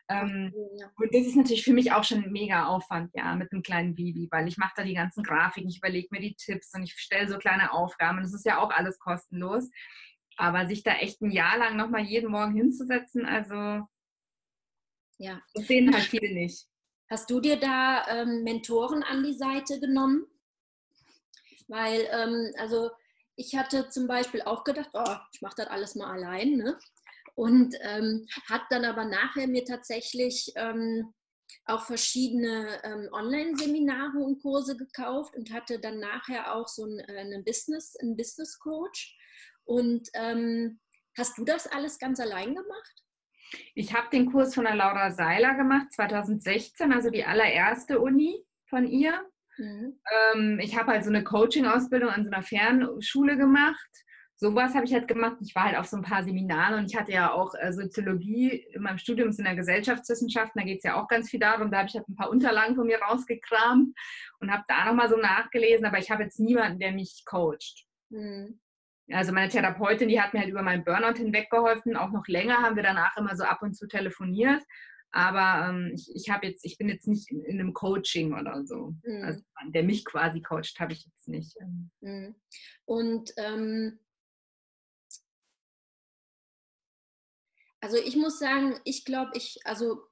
Ähm, und das ist natürlich für mich auch schon ein mega Aufwand, ja, mit einem kleinen Baby, weil ich mache da die ganzen Grafiken, ich überlege mir die Tipps und ich stelle so kleine Aufgaben. Das ist ja auch alles kostenlos. Aber sich da echt ein Jahr lang nochmal jeden Morgen hinzusetzen, also ja. das sehen halt viele nicht. Hast du dir da ähm, Mentoren an die Seite genommen? Weil, ähm, also ich hatte zum Beispiel auch gedacht, oh, ich mache das alles mal allein. Ne? Und ähm, hat dann aber nachher mir tatsächlich ähm, auch verschiedene ähm, Online-Seminare und Kurse gekauft und hatte dann nachher auch so ein, äh, eine Business, einen Business Coach. Und ähm, hast du das alles ganz allein gemacht? Ich habe den Kurs von der Laura Seiler gemacht, 2016, also die allererste Uni von ihr. Mhm. Ähm, ich habe halt so eine Coaching-Ausbildung an so einer Fernschule gemacht. Sowas habe ich halt gemacht. Ich war halt auf so ein paar Seminaren und ich hatte ja auch äh, Soziologie in meinem Studium in der Gesellschaftswissenschaften. Da geht es ja auch ganz viel darum. Da habe ich halt ein paar Unterlagen von mir rausgekramt und habe da nochmal so nachgelesen. Aber ich habe jetzt niemanden, der mich coacht. Mhm. Also meine Therapeutin, die hat mir halt über meinen Burnout hinweg geholfen. Auch noch länger haben wir danach immer so ab und zu telefoniert. Aber ähm, ich, ich habe jetzt, ich bin jetzt nicht in, in einem Coaching oder so. Mhm. Also der mich quasi coacht, habe ich jetzt nicht. Mhm. Und ähm, also ich muss sagen, ich glaube, ich, also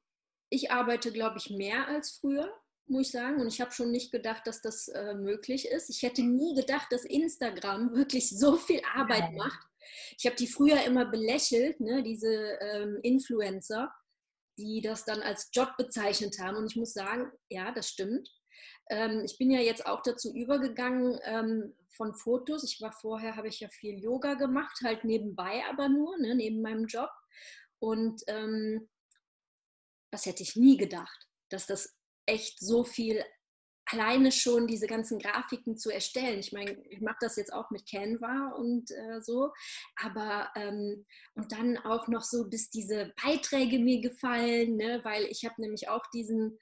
ich arbeite, glaube ich, mehr als früher muss ich sagen. Und ich habe schon nicht gedacht, dass das äh, möglich ist. Ich hätte nie gedacht, dass Instagram [LAUGHS] wirklich so viel Arbeit macht. Ich habe die früher immer belächelt, ne, diese ähm, Influencer, die das dann als Job bezeichnet haben. Und ich muss sagen, ja, das stimmt. Ähm, ich bin ja jetzt auch dazu übergegangen ähm, von Fotos. Ich war vorher, habe ich ja viel Yoga gemacht, halt nebenbei aber nur, ne, neben meinem Job. Und ähm, das hätte ich nie gedacht, dass das echt so viel alleine schon diese ganzen Grafiken zu erstellen. Ich meine, ich mache das jetzt auch mit Canva und äh, so, aber ähm, und dann auch noch so, bis diese Beiträge mir gefallen, ne? weil ich habe nämlich auch diesen,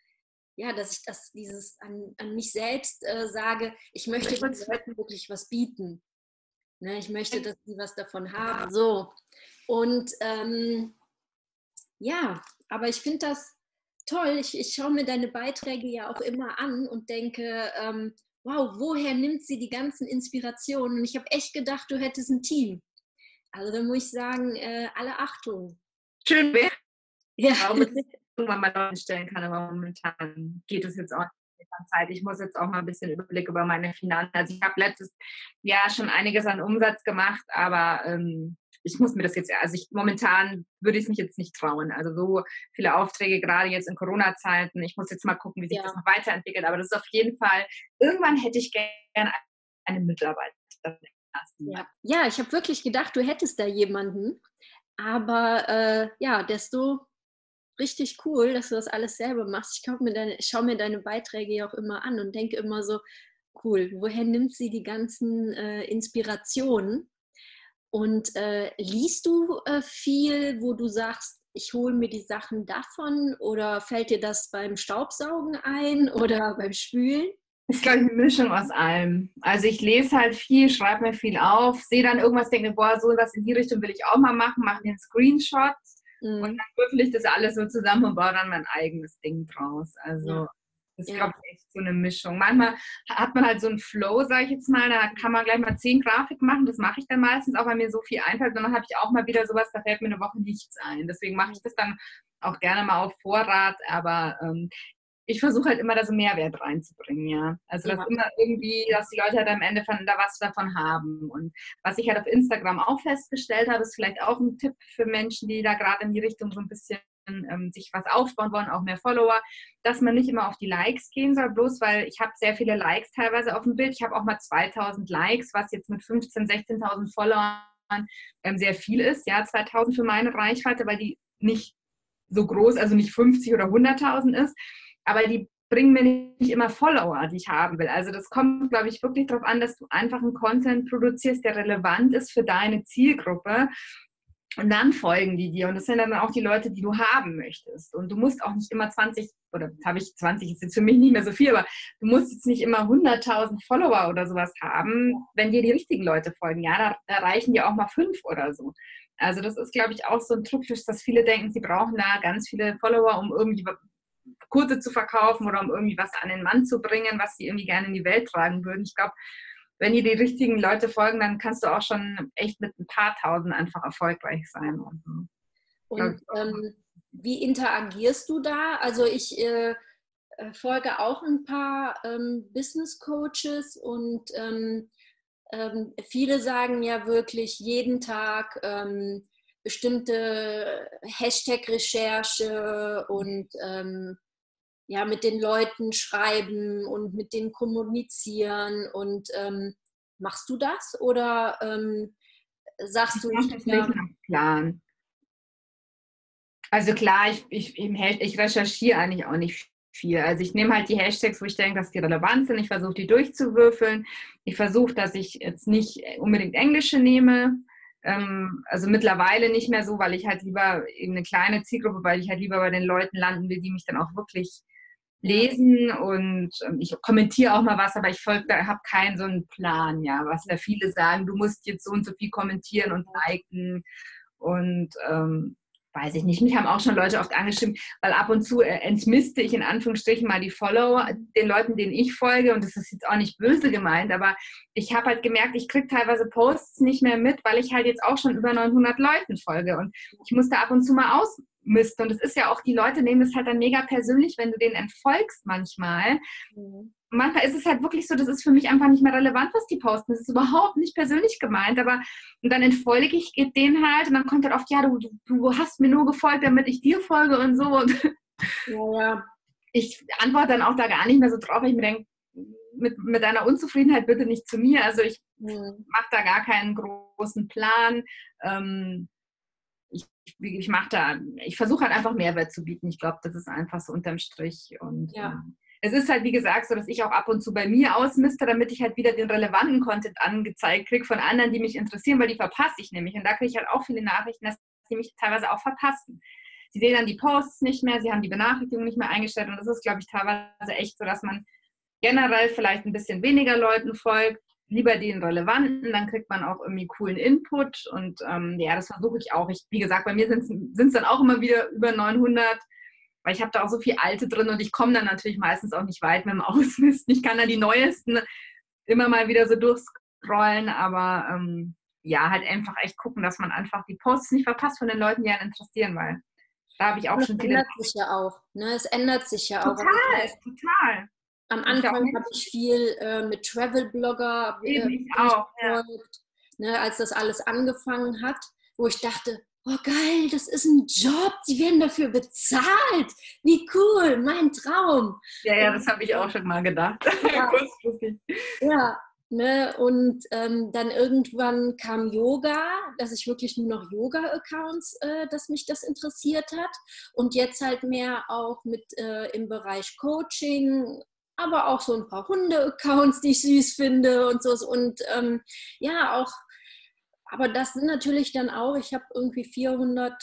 ja, dass ich das dieses an, an mich selbst äh, sage, ich möchte den Leuten wirklich was bieten. Ne? Ich möchte, dass sie was davon haben. So. Und ähm, ja, aber ich finde das toll. Ich, ich schaue mir deine Beiträge ja auch immer an und denke, ähm, wow, woher nimmt sie die ganzen Inspirationen? Und ich habe echt gedacht, du hättest ein Team. Also da muss ich sagen, äh, alle Achtung. Schön wäre. Ja. Warum [LAUGHS] ich irgendwann mal stellen kann, aber momentan geht es jetzt auch nicht Zeit. Ich muss jetzt auch mal ein bisschen Überblick über meine Finanzen. Also ich habe letztes Jahr schon einiges an Umsatz gemacht, aber ähm, ich muss mir das jetzt, also ich momentan würde ich es mich jetzt nicht trauen. Also so viele Aufträge, gerade jetzt in Corona-Zeiten. Ich muss jetzt mal gucken, wie sich ja. das noch weiterentwickelt. Aber das ist auf jeden Fall, irgendwann hätte ich gerne eine Mitarbeiter. Ja, ja ich habe wirklich gedacht, du hättest da jemanden. Aber äh, ja, desto richtig cool, dass du das alles selber machst. Ich mir deine, schaue mir deine Beiträge ja auch immer an und denke immer so, cool, woher nimmt sie die ganzen äh, Inspirationen? Und äh, liest du äh, viel, wo du sagst, ich hole mir die Sachen davon oder fällt dir das beim Staubsaugen ein [LAUGHS] oder beim Spülen? Das ist, glaube ich, eine Mischung aus allem. Also ich lese halt viel, schreibe mir viel auf, sehe dann irgendwas, denke, boah, so was in die Richtung will ich auch mal machen, mache mir einen Screenshot mhm. und dann würfel ich das alles so zusammen und baue dann mein eigenes Ding draus. Also ja. Das ist, ja. glaube ich, echt so eine Mischung. Manchmal hat man halt so einen Flow, sage ich jetzt mal, da kann man gleich mal zehn Grafiken machen. Das mache ich dann meistens, auch weil mir so viel einfällt. Und dann habe ich auch mal wieder sowas, da fällt mir eine Woche nichts ein. Deswegen mache ich das dann auch gerne mal auf Vorrat. Aber ähm, ich versuche halt immer da so Mehrwert reinzubringen, ja. Also dass ja. immer irgendwie, dass die Leute halt am Ende von, da was davon haben. Und was ich halt auf Instagram auch festgestellt habe, ist vielleicht auch ein Tipp für Menschen, die da gerade in die Richtung so ein bisschen ähm, sich was aufbauen wollen, auch mehr Follower, dass man nicht immer auf die Likes gehen soll, bloß weil ich habe sehr viele Likes teilweise auf dem Bild. Ich habe auch mal 2000 Likes, was jetzt mit 15.000, 16.000 Followern ähm, sehr viel ist. Ja, 2000 für meine Reichweite, weil die nicht so groß, also nicht 50 oder 100.000 ist, aber die bringen mir nicht immer Follower, die ich haben will. Also das kommt, glaube ich, wirklich darauf an, dass du einfach einen Content produzierst, der relevant ist für deine Zielgruppe und dann folgen die dir. Und das sind dann auch die Leute, die du haben möchtest. Und du musst auch nicht immer 20, oder habe ich 20, ist jetzt für mich nicht mehr so viel, aber du musst jetzt nicht immer 100.000 Follower oder sowas haben, wenn dir die richtigen Leute folgen. Ja, da, da reichen dir auch mal fünf oder so. Also das ist, glaube ich, auch so ein Trugschluss, dass viele denken, sie brauchen da ganz viele Follower, um irgendwie Kurse zu verkaufen oder um irgendwie was an den Mann zu bringen, was sie irgendwie gerne in die Welt tragen würden. Ich glaube, wenn dir die richtigen Leute folgen, dann kannst du auch schon echt mit ein paar tausend einfach erfolgreich sein. Und, und ähm, wie interagierst du da? Also ich äh, äh, folge auch ein paar ähm, Business Coaches und ähm, ähm viele sagen ja wirklich jeden Tag ähm, bestimmte Hashtag-Recherche und ähm, ja, mit den Leuten schreiben und mit denen kommunizieren. Und ähm, machst du das oder ähm, sagst ich du nicht? Das ja, nach Plan. Also klar, ich, ich, ich recherchiere eigentlich auch nicht viel. Also ich nehme halt die Hashtags, wo ich denke, dass die relevant sind. Ich versuche die durchzuwürfeln. Ich versuche, dass ich jetzt nicht unbedingt englische nehme. Ähm, also mittlerweile nicht mehr so, weil ich halt lieber eben eine kleine Zielgruppe, weil ich halt lieber bei den Leuten landen will, die mich dann auch wirklich lesen und ähm, ich kommentiere auch mal was, aber ich habe keinen so einen Plan, ja, was da viele sagen, du musst jetzt so und so viel kommentieren und liken und ähm, weiß ich nicht, mich haben auch schon Leute oft angeschrieben, weil ab und zu äh, entmiste ich in Anführungsstrichen mal die Follower, den Leuten, denen ich folge. Und das ist jetzt auch nicht böse gemeint, aber ich habe halt gemerkt, ich kriege teilweise Posts nicht mehr mit, weil ich halt jetzt auch schon über 900 Leuten folge. Und ich musste ab und zu mal ausmisten. Und es ist ja auch, die Leute nehmen es halt dann mega persönlich, wenn du denen entfolgst manchmal. Mhm manchmal ist es halt wirklich so, das ist für mich einfach nicht mehr relevant, was die posten. Das ist überhaupt nicht persönlich gemeint, aber und dann entfolge ich denen halt und dann kommt halt oft, ja, du, du hast mir nur gefolgt, damit ich dir folge und so. Und ja, ja. Ich antworte dann auch da gar nicht mehr so drauf, weil ich mir denke, mit, mit deiner Unzufriedenheit bitte nicht zu mir. Also ich mhm. mache da gar keinen großen Plan. Ähm, ich, ich mache da, ich versuche halt einfach Mehrwert zu bieten. Ich glaube, das ist einfach so unterm Strich. Und ja. ähm, es ist halt, wie gesagt, so, dass ich auch ab und zu bei mir ausmiste, damit ich halt wieder den relevanten Content angezeigt kriege von anderen, die mich interessieren, weil die verpasse ich nämlich. Und da kriege ich halt auch viele Nachrichten, dass die mich teilweise auch verpassen. Sie sehen dann die Posts nicht mehr, sie haben die Benachrichtigungen nicht mehr eingestellt und das ist, glaube ich, teilweise echt so, dass man generell vielleicht ein bisschen weniger Leuten folgt, lieber den relevanten, dann kriegt man auch irgendwie coolen Input und ähm, ja, das versuche ich auch. Ich, wie gesagt, bei mir sind es dann auch immer wieder über 900 weil ich habe da auch so viel alte drin und ich komme dann natürlich meistens auch nicht weit mit dem Ausmisten. Ich kann dann die neuesten immer mal wieder so durchscrollen, aber ähm, ja, halt einfach echt gucken, dass man einfach die Posts nicht verpasst von den Leuten, die einen interessieren, weil da habe ich auch das schon viele. Es ändert sich ja auch, ne? Es ändert sich ja total, auch. Total, total. Am Anfang habe ich viel äh, mit Travel-Blogger äh, auch, ja. ne, als das alles angefangen hat, wo ich dachte, oh geil, das ist ein Job, die werden dafür bezahlt. Wie cool, mein Traum. Ja, ja, das habe ich auch schon mal gedacht. [LAUGHS] Ja, [LAUGHS] ja ne? und ähm, dann irgendwann kam Yoga, dass ich wirklich nur noch Yoga-Accounts, äh, dass mich das interessiert hat. Und jetzt halt mehr auch mit äh, im Bereich Coaching, aber auch so ein paar Hunde-Accounts, die ich süß finde und so. Und ähm, ja, auch aber das sind natürlich dann auch, ich habe irgendwie 400,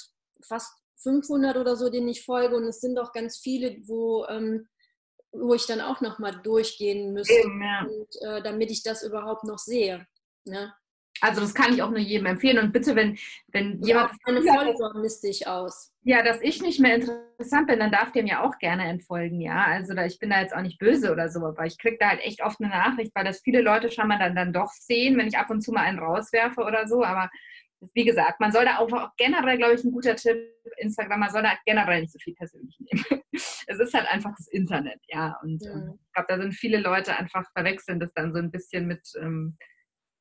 fast 500 oder so, denen ich folge und es sind auch ganz viele, wo, ähm, wo ich dann auch nochmal durchgehen müsste, Eben, ja. und, äh, damit ich das überhaupt noch sehe. Ne? Also das kann ich auch nur jedem empfehlen. Und bitte, wenn, wenn ja, jemand... Meine Follower misste ich aus. Ja, dass ich nicht mehr interessant bin, dann darf der mir auch gerne entfolgen, ja. Also da, ich bin da jetzt auch nicht böse oder so, aber ich kriege da halt echt oft eine Nachricht, weil das viele Leute schon mal dann, dann doch sehen, wenn ich ab und zu mal einen rauswerfe oder so. Aber wie gesagt, man soll da auch, auch generell, glaube ich, ein guter Tipp, Instagram, man soll da generell nicht so viel persönlich nehmen. [LAUGHS] es ist halt einfach das Internet, ja. Und mhm. ich glaube, da sind viele Leute einfach verwechseln das dann so ein bisschen mit... Ähm,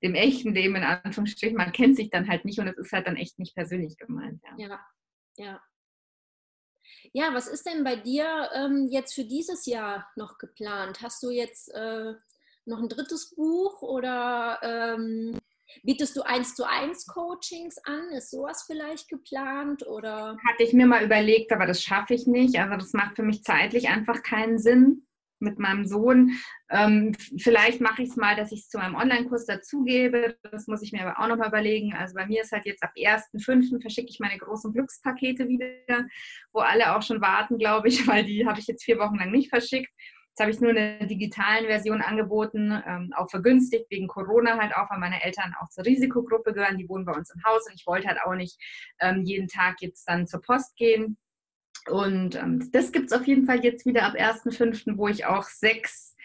dem echten Leben in Anführungsstrichen, man kennt sich dann halt nicht und es ist halt dann echt nicht persönlich gemeint. Ja, ja. Ja, ja was ist denn bei dir ähm, jetzt für dieses Jahr noch geplant? Hast du jetzt äh, noch ein drittes Buch oder ähm, bietest du eins zu eins Coachings an? Ist sowas vielleicht geplant oder? Hatte ich mir mal überlegt, aber das schaffe ich nicht. Also das macht für mich zeitlich einfach keinen Sinn mit meinem Sohn. Ähm, vielleicht mache ich es mal, dass ich es zu meinem Online-Kurs dazugebe. Das muss ich mir aber auch nochmal überlegen. Also bei mir ist halt jetzt ab 1.5. verschicke ich meine großen Glückspakete wieder, wo alle auch schon warten, glaube ich, [LAUGHS] weil die habe ich jetzt vier Wochen lang nicht verschickt. Jetzt habe ich nur eine digitalen Version angeboten, ähm, auch vergünstigt wegen Corona halt auch, weil meine Eltern auch zur Risikogruppe gehören. Die wohnen bei uns im Haus und ich wollte halt auch nicht ähm, jeden Tag jetzt dann zur Post gehen. Und ähm, das gibt es auf jeden Fall jetzt wieder ab 1.5., wo ich auch sechs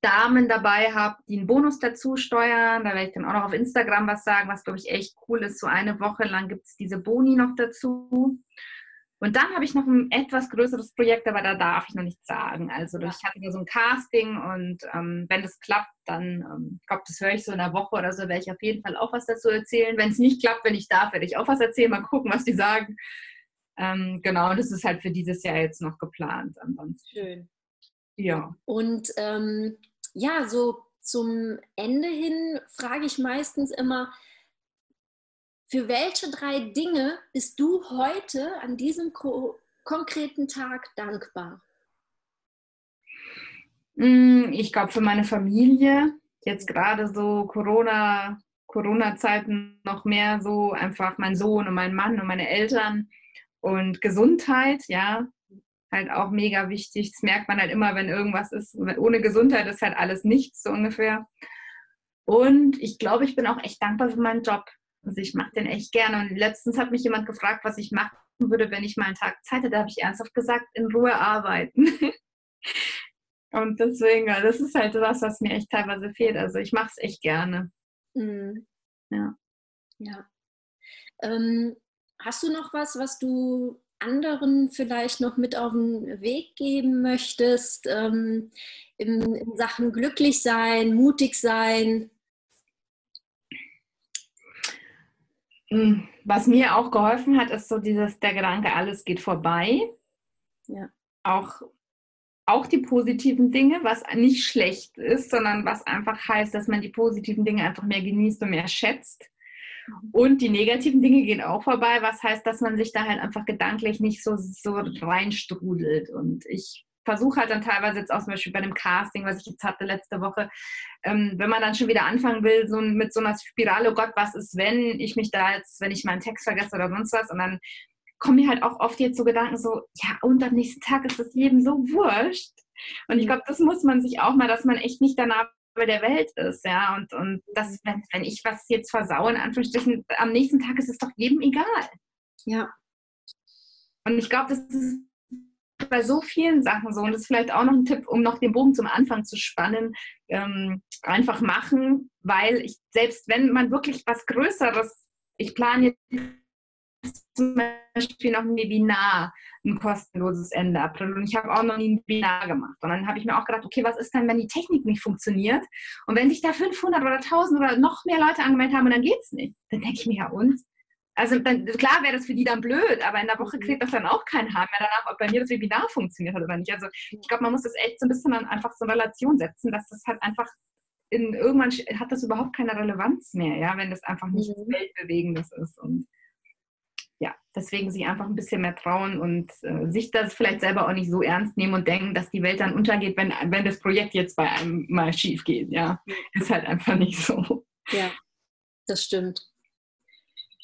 Damen dabei habe, die einen Bonus dazu steuern. Da werde ich dann auch noch auf Instagram was sagen, was, glaube ich, echt cool ist. So eine Woche lang gibt es diese Boni noch dazu. Und dann habe ich noch ein etwas größeres Projekt, aber da darf ich noch nichts sagen. Also ich hatte ja so ein Casting und ähm, wenn das klappt, dann, ähm, ich glaube, das höre ich so in einer Woche oder so, werde ich auf jeden Fall auch was dazu erzählen. Wenn es nicht klappt, wenn ich darf, werde ich auch was erzählen. Mal gucken, was die sagen. Ähm, genau, das ist halt für dieses Jahr jetzt noch geplant. Ansonsten. Schön. Ja. Und ähm, ja, so zum Ende hin frage ich meistens immer, für welche drei Dinge bist du heute an diesem ko konkreten Tag dankbar? Mm, ich glaube für meine Familie, jetzt gerade so Corona, Corona-Zeiten noch mehr so einfach mein Sohn und mein Mann und meine Eltern und Gesundheit, ja, halt auch mega wichtig. Das merkt man halt immer, wenn irgendwas ist. Ohne Gesundheit ist halt alles nichts, so ungefähr. Und ich glaube, ich bin auch echt dankbar für meinen Job. Also ich mache den echt gerne. Und letztens hat mich jemand gefragt, was ich machen würde, wenn ich mal einen Tag Zeit hätte. Da habe ich ernsthaft gesagt, in Ruhe arbeiten. [LAUGHS] Und deswegen, das ist halt was, was mir echt teilweise fehlt. Also ich mache es echt gerne. Mhm. Ja. Ja. Ähm, hast du noch was, was du anderen vielleicht noch mit auf den Weg geben möchtest ähm, in, in, Sachen glücklich sein, mutig sein? Hm, was mir auch geholfen hat, ist so dieses der Gedanke, alles geht vorbei. Ja. Auch, auch die positiven Dinge, was nicht schlecht ist, sondern was einfach heißt, dass man die positiven Dinge einfach mehr genießt und mehr schätzt. Und die negativen Dinge gehen auch vorbei, was heißt, dass man sich da halt einfach gedanklich nicht so, so reinstrudelt. Und ich versuche halt dann teilweise jetzt auch zum Beispiel bei dem Casting, was ich jetzt hatte letzte Woche, ähm, wenn man dann schon wieder anfangen will, so mit so einer Spirale, oh Gott, was ist, wenn ich mich da jetzt, wenn ich meinen Text vergesse oder sonst was, und dann kommen mir halt auch oft jetzt so Gedanken so, ja, und am nächsten Tag ist es jedem so wurscht. Und ich glaube, das muss man sich auch mal, dass man echt nicht danach der Welt ist, ja. Und, und das, wenn, wenn ich was jetzt versaue, in Anführungsstrichen, am nächsten Tag ist es doch jedem egal. Ja. Und ich glaube, das ist bei so vielen Sachen so. Und das ist vielleicht auch noch ein Tipp, um noch den Bogen zum Anfang zu spannen. Ähm, einfach machen, weil ich, selbst wenn man wirklich was Größeres, ich plane jetzt zum Beispiel noch ein Webinar ein kostenloses Ende April. Und ich habe auch noch nie ein Webinar gemacht. Und dann habe ich mir auch gedacht, okay, was ist denn, wenn die Technik nicht funktioniert? Und wenn sich da 500 oder 1000 oder noch mehr Leute angemeldet haben und dann geht es nicht, dann denke ich mir ja, und? Also dann, klar wäre das für die dann blöd, aber in der Woche kriegt das dann auch kein Haar mehr danach, ob bei mir das Webinar funktioniert hat oder nicht. Also ich glaube, man muss das echt so ein bisschen dann einfach so in Relation setzen, dass das halt einfach in, irgendwann hat das überhaupt keine Relevanz mehr, ja, wenn das einfach nichts mhm. Weltbewegendes ist. Und deswegen sich einfach ein bisschen mehr trauen und äh, sich das vielleicht selber auch nicht so ernst nehmen und denken, dass die Welt dann untergeht, wenn, wenn das Projekt jetzt bei einem mal schief geht. Ja, ist halt einfach nicht so. Ja, das stimmt.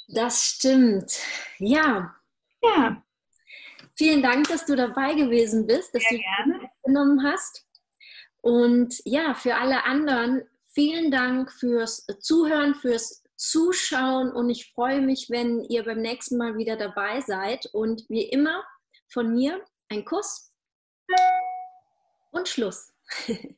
Das stimmt. Ja. Ja. Vielen Dank, dass du dabei gewesen bist, dass Sehr du gerne. genommen hast. Und ja, für alle anderen, vielen Dank fürs Zuhören, fürs Zuschauen und ich freue mich, wenn ihr beim nächsten Mal wieder dabei seid. Und wie immer von mir ein Kuss und Schluss. [LAUGHS]